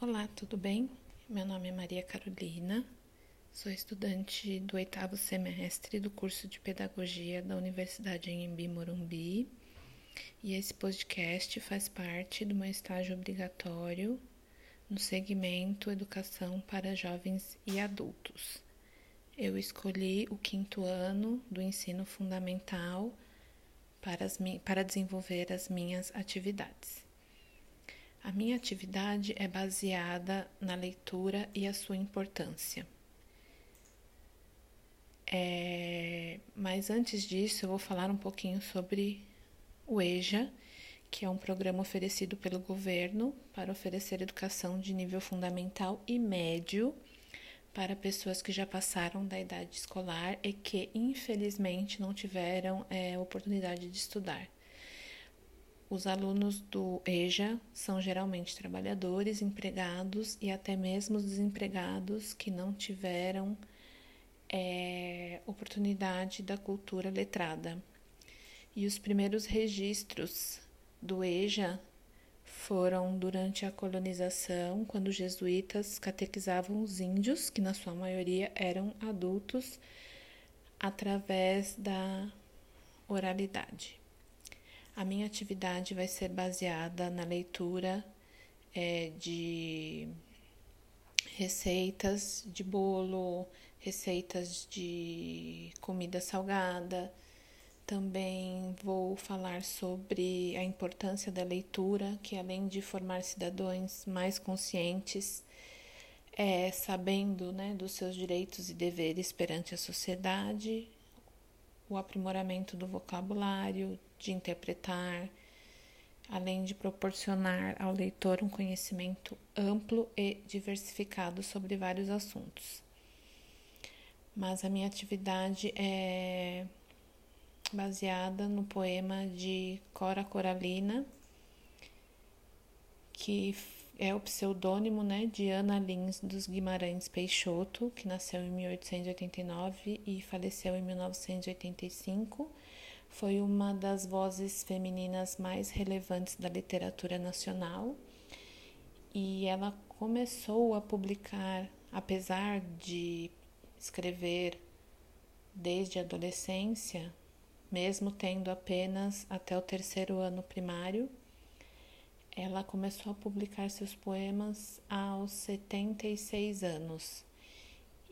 Olá, tudo bem? Meu nome é Maria Carolina, sou estudante do oitavo semestre do curso de Pedagogia da Universidade Anhembi Morumbi e esse podcast faz parte do meu estágio obrigatório no segmento Educação para Jovens e Adultos. Eu escolhi o quinto ano do ensino fundamental para, as, para desenvolver as minhas atividades. A minha atividade é baseada na leitura e a sua importância. É, mas antes disso, eu vou falar um pouquinho sobre o EJA, que é um programa oferecido pelo governo para oferecer educação de nível fundamental e médio para pessoas que já passaram da idade escolar e que, infelizmente, não tiveram é, oportunidade de estudar. Os alunos do EJA são geralmente trabalhadores, empregados e até mesmo desempregados que não tiveram é, oportunidade da cultura letrada. E os primeiros registros do EJA foram durante a colonização, quando os jesuítas catequizavam os índios, que na sua maioria eram adultos, através da oralidade. A minha atividade vai ser baseada na leitura é, de receitas de bolo, receitas de comida salgada. Também vou falar sobre a importância da leitura, que além de formar cidadãos mais conscientes, é, sabendo né, dos seus direitos e deveres perante a sociedade, o aprimoramento do vocabulário, de interpretar, além de proporcionar ao leitor um conhecimento amplo e diversificado sobre vários assuntos. Mas a minha atividade é baseada no poema de Cora Coralina, que é o pseudônimo né, de Ana Lins dos Guimarães Peixoto, que nasceu em 1889 e faleceu em 1985. Foi uma das vozes femininas mais relevantes da literatura nacional e ela começou a publicar, apesar de escrever desde a adolescência, mesmo tendo apenas até o terceiro ano primário ela começou a publicar seus poemas aos 76 anos.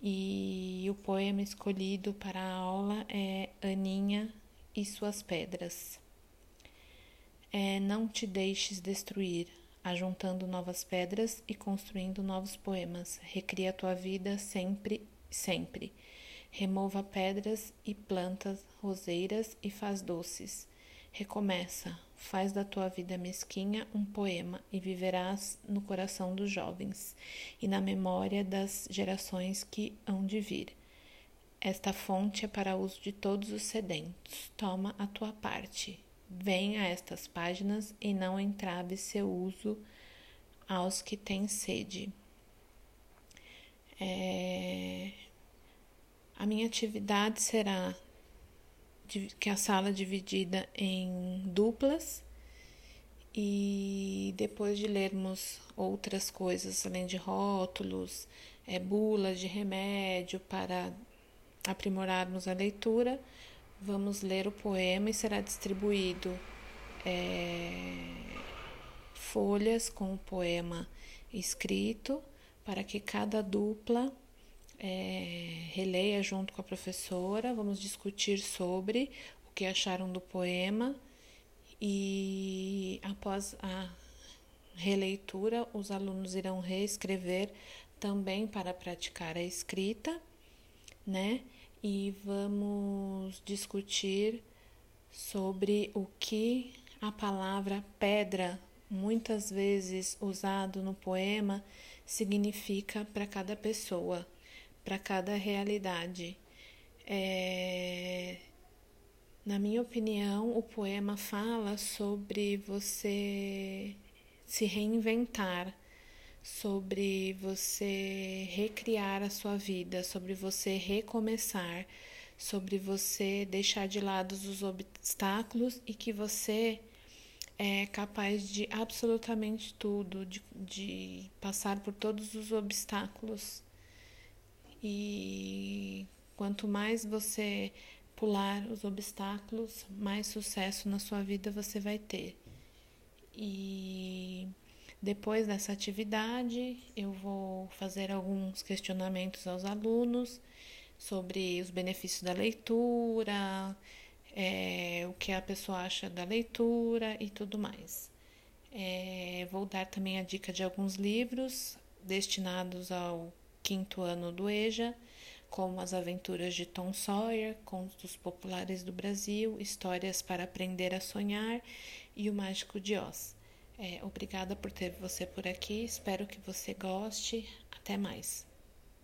E o poema escolhido para a aula é Aninha e suas pedras. É, não te deixes destruir, ajuntando novas pedras e construindo novos poemas. Recria tua vida sempre, sempre. Remova pedras e plantas roseiras e faz doces. Recomeça, faz da tua vida mesquinha um poema e viverás no coração dos jovens e na memória das gerações que hão de vir. Esta fonte é para uso de todos os sedentos. Toma a tua parte. Venha a estas páginas e não entrave seu uso aos que têm sede. É... A minha atividade será que a sala é dividida em duplas. E depois de lermos outras coisas, além de rótulos, é, bulas de remédio para aprimorarmos a leitura, vamos ler o poema e será distribuído é, folhas com o poema escrito para que cada dupla é, releia junto com a professora, vamos discutir sobre o que acharam do poema e após a releitura, os alunos irão reescrever também para praticar a escrita, né? E vamos discutir sobre o que a palavra pedra, muitas vezes usado no poema, significa para cada pessoa para cada realidade. É, na minha opinião, o poema fala sobre você se reinventar, sobre você recriar a sua vida, sobre você recomeçar, sobre você deixar de lado os obstáculos e que você é capaz de absolutamente tudo, de, de passar por todos os obstáculos. E quanto mais você pular os obstáculos, mais sucesso na sua vida você vai ter. E depois dessa atividade, eu vou fazer alguns questionamentos aos alunos sobre os benefícios da leitura, é, o que a pessoa acha da leitura e tudo mais. É, vou dar também a dica de alguns livros destinados ao quinto ano do EJA, como As Aventuras de Tom Sawyer, Contos Populares do Brasil, Histórias para Aprender a Sonhar e O Mágico de Oz. É, obrigada por ter você por aqui, espero que você goste. Até mais.